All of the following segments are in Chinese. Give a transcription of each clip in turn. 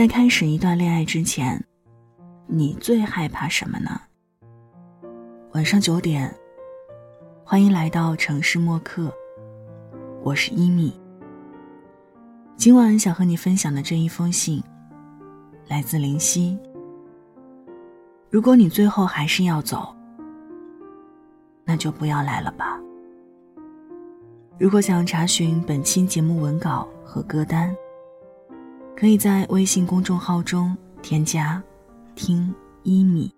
在开始一段恋爱之前，你最害怕什么呢？晚上九点，欢迎来到城市默客，我是伊米。今晚想和你分享的这一封信，来自林夕。如果你最后还是要走，那就不要来了吧。如果想查询本期节目文稿和歌单，可以在微信公众号中添加“听一米”，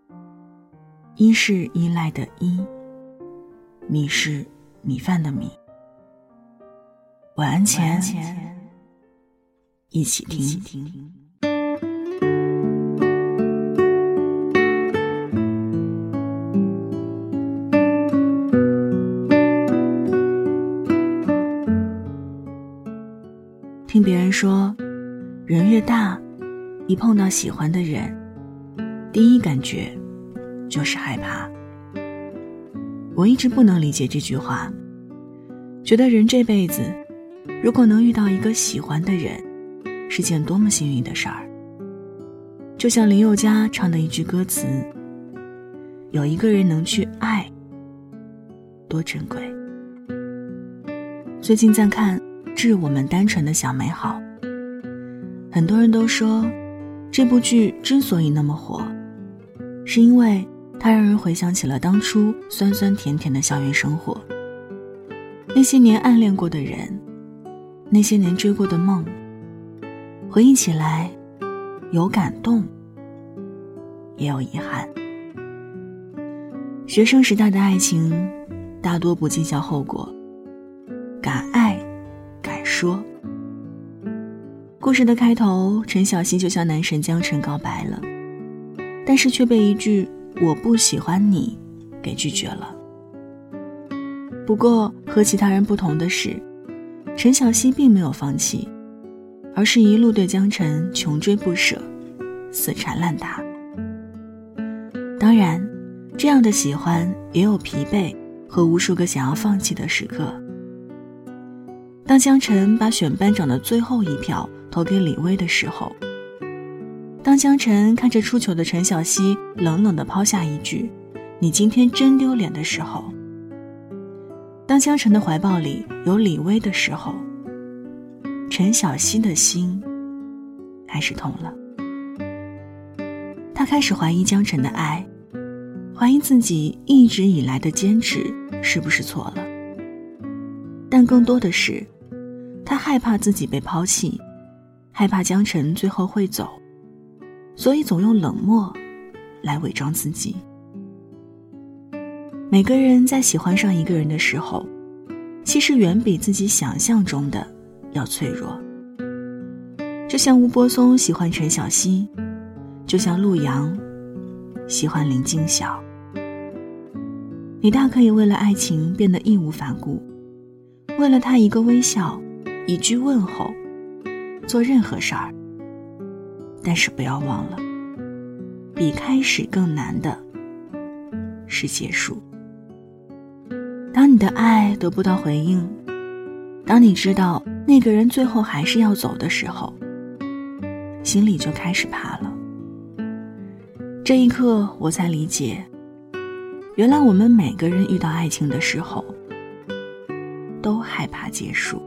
一是依赖的依，米是米饭的米。晚安前，一起听。听别人说。人越大，一碰到喜欢的人，第一感觉就是害怕。我一直不能理解这句话，觉得人这辈子如果能遇到一个喜欢的人，是件多么幸运的事儿。就像林宥嘉唱的一句歌词：“有一个人能去爱，多珍贵。”最近在看《致我们单纯的小美好》。很多人都说，这部剧之所以那么火，是因为它让人回想起了当初酸酸甜甜的校园生活。那些年暗恋过的人，那些年追过的梦，回忆起来，有感动，也有遗憾。学生时代的爱情，大多不计较后果，敢爱，敢说。故事的开头，陈小希就向男神江辰告白了，但是却被一句“我不喜欢你”给拒绝了。不过和其他人不同的是，陈小希并没有放弃，而是一路对江辰穷追不舍，死缠烂打。当然，这样的喜欢也有疲惫和无数个想要放弃的时刻。当江辰把选班长的最后一票。投给李薇的时候，当江辰看着出糗的陈小希冷冷的抛下一句“你今天真丢脸”的时候，当江辰的怀抱里有李薇的时候，陈小希的心开始痛了。他开始怀疑江辰的爱，怀疑自己一直以来的坚持是不是错了，但更多的是，他害怕自己被抛弃。害怕江辰最后会走，所以总用冷漠来伪装自己。每个人在喜欢上一个人的时候，其实远比自己想象中的要脆弱。就像吴柏松喜欢陈小希，就像陆阳喜欢林静晓。你大可以为了爱情变得义无反顾，为了他一个微笑，一句问候。做任何事儿，但是不要忘了，比开始更难的是结束。当你的爱得不到回应，当你知道那个人最后还是要走的时候，心里就开始怕了。这一刻，我才理解，原来我们每个人遇到爱情的时候，都害怕结束。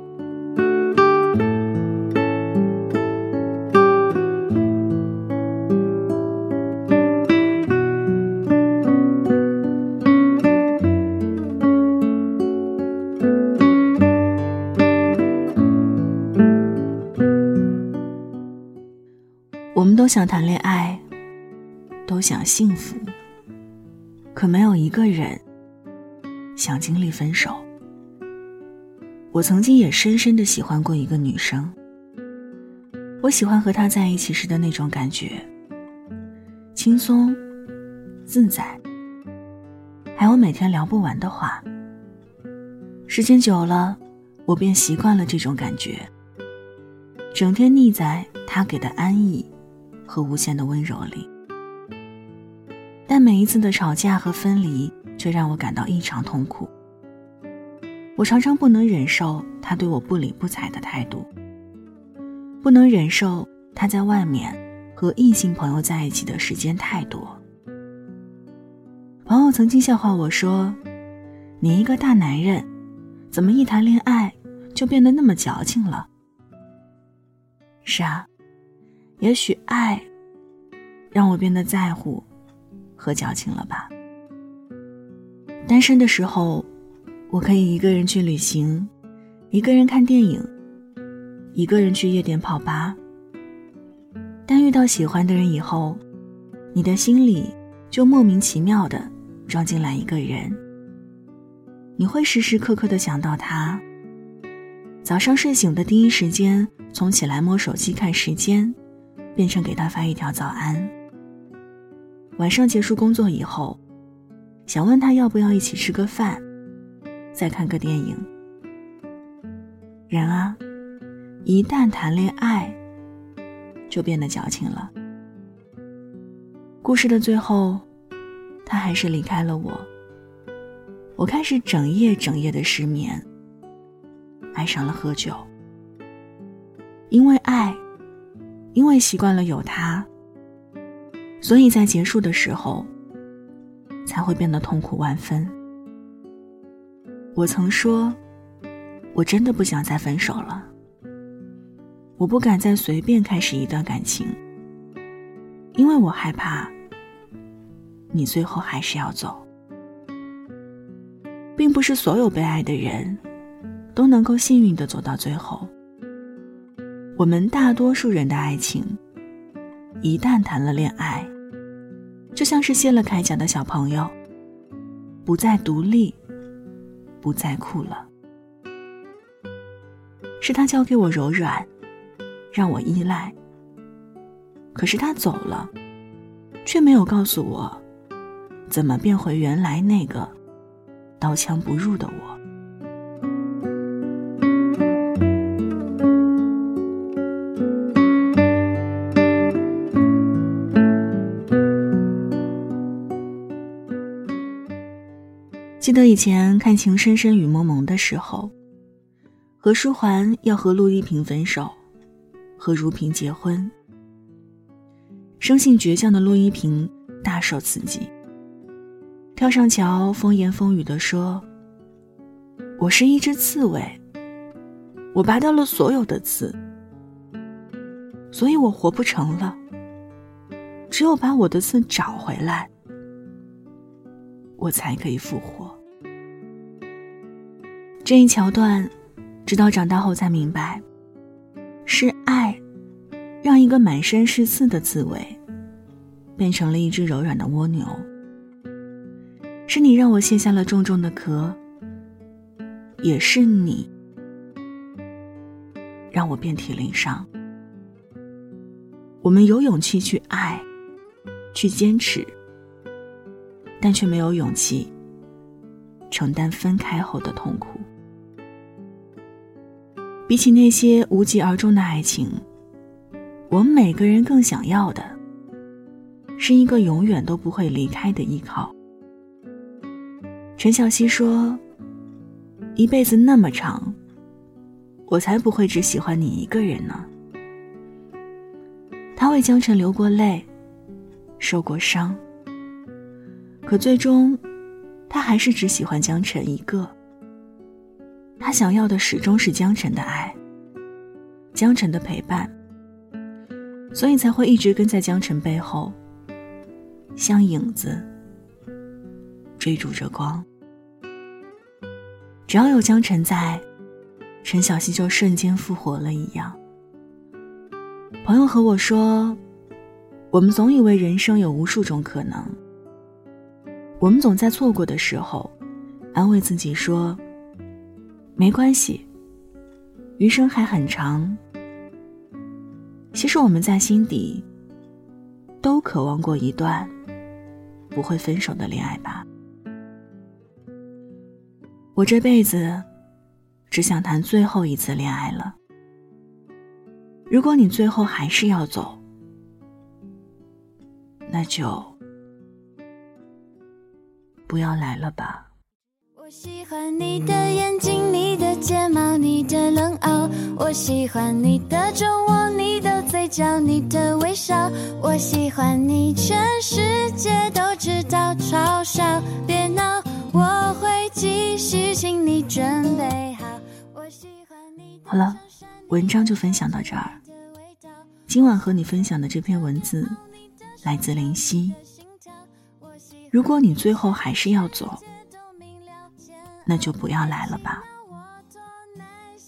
都想谈恋爱，都想幸福，可没有一个人想经历分手。我曾经也深深的喜欢过一个女生，我喜欢和她在一起时的那种感觉，轻松、自在，还有每天聊不完的话。时间久了，我便习惯了这种感觉，整天腻在她给的安逸。和无限的温柔里，但每一次的吵架和分离却让我感到异常痛苦。我常常不能忍受他对我不理不睬的态度，不能忍受他在外面和异性朋友在一起的时间太多。朋友曾经笑话我说：“你一个大男人，怎么一谈恋爱就变得那么矫情了？”是啊，也许爱让我变得在乎和矫情了吧。单身的时候，我可以一个人去旅行，一个人看电影，一个人去夜店泡吧。但遇到喜欢的人以后，你的心里就莫名其妙的。装进来一个人，你会时时刻刻的想到他。早上睡醒的第一时间，从起来摸手机看时间，变成给他发一条早安。晚上结束工作以后，想问他要不要一起吃个饭，再看个电影。人啊，一旦谈恋爱，就变得矫情了。故事的最后。他还是离开了我。我开始整夜整夜的失眠，爱上了喝酒。因为爱，因为习惯了有他，所以在结束的时候，才会变得痛苦万分。我曾说，我真的不想再分手了。我不敢再随便开始一段感情，因为我害怕。你最后还是要走，并不是所有被爱的人都能够幸运的走到最后。我们大多数人的爱情，一旦谈了恋爱，就像是卸了铠甲的小朋友，不再独立，不再酷了。是他教给我柔软，让我依赖。可是他走了，却没有告诉我。怎么变回原来那个刀枪不入的我？记得以前看《情深深雨蒙蒙》的时候，何书桓要和陆一平分手，和如萍结婚。生性倔强的陆一平大受刺激。跳上桥，风言风语地说：“我是一只刺猬，我拔掉了所有的刺，所以我活不成了。只有把我的刺找回来，我才可以复活。”这一桥段，直到长大后才明白，是爱，让一个满身是刺的刺猬，变成了一只柔软的蜗牛。是你让我卸下了重重的壳，也是你让我遍体鳞伤。我们有勇气去爱，去坚持，但却没有勇气承担分开后的痛苦。比起那些无疾而终的爱情，我们每个人更想要的，是一个永远都不会离开的依靠。陈小希说：“一辈子那么长，我才不会只喜欢你一个人呢。”他为江辰流过泪，受过伤，可最终，他还是只喜欢江辰一个。他想要的始终是江辰的爱，江辰的陪伴，所以才会一直跟在江辰背后，像影子追逐着光。只要有江辰在，陈小希就瞬间复活了一样。朋友和我说，我们总以为人生有无数种可能，我们总在错过的时候，安慰自己说，没关系，余生还很长。其实我们在心底，都渴望过一段不会分手的恋爱吧。我这辈子只想谈最后一次恋爱了。如果你最后还是要走，那就不要来了吧。我喜欢你的眼睛，你的睫毛，你的冷傲。我喜欢你的酒窝，你的嘴角，你的微笑。我喜欢你，全世界都知道。嘲笑，别闹，我会继续，请你准备好。我喜欢你。好了，文章就分享到这儿。今晚和你分享的这篇文字来自林夕。如果你最后还是要走，那就不要来了吧。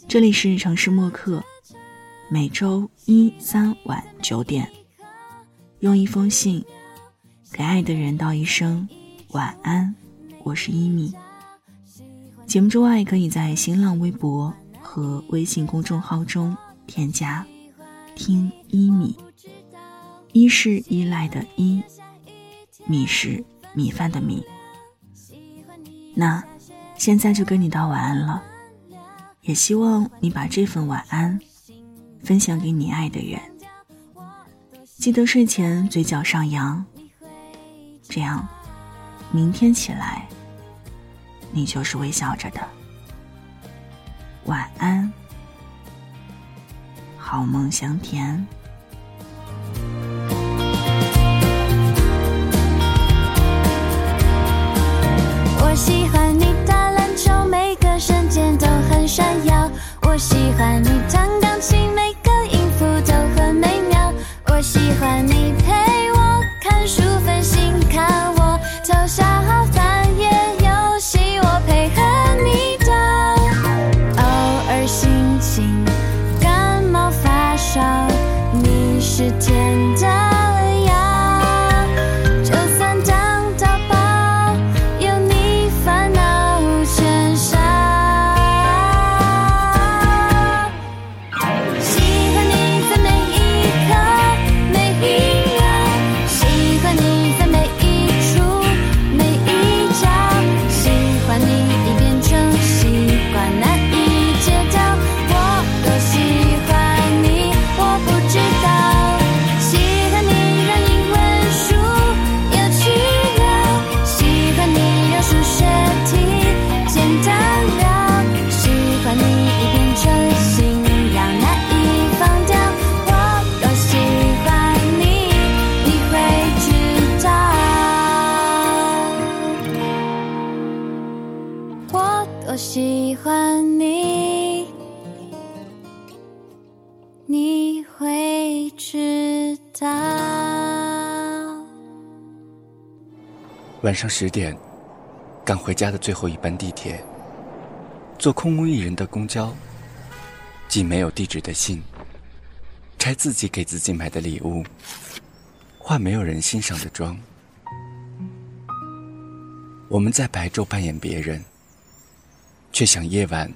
这里是城市默客，每周一、三晚九点，用一封信给爱的人道一声晚安。我是一米。节目之外，可以在新浪微博和微信公众号中添加“听一米”，一是依赖的依，米是米饭的米。那现在就跟你道晚安了。也希望你把这份晚安分享给你爱的人。记得睡前嘴角上扬，这样明天起来你就是微笑着的。晚安，好梦香甜。喜欢你唱歌多喜欢你，你会知道。晚上十点，赶回家的最后一班地铁，坐空无一人的公交，寄没有地址的信，拆自己给自己买的礼物，化没有人欣赏的妆。我们在白昼扮演别人。却想夜晚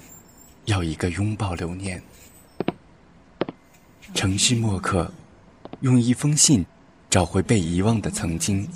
要一个拥抱留念。城市墨客用一封信找回被遗忘的曾经。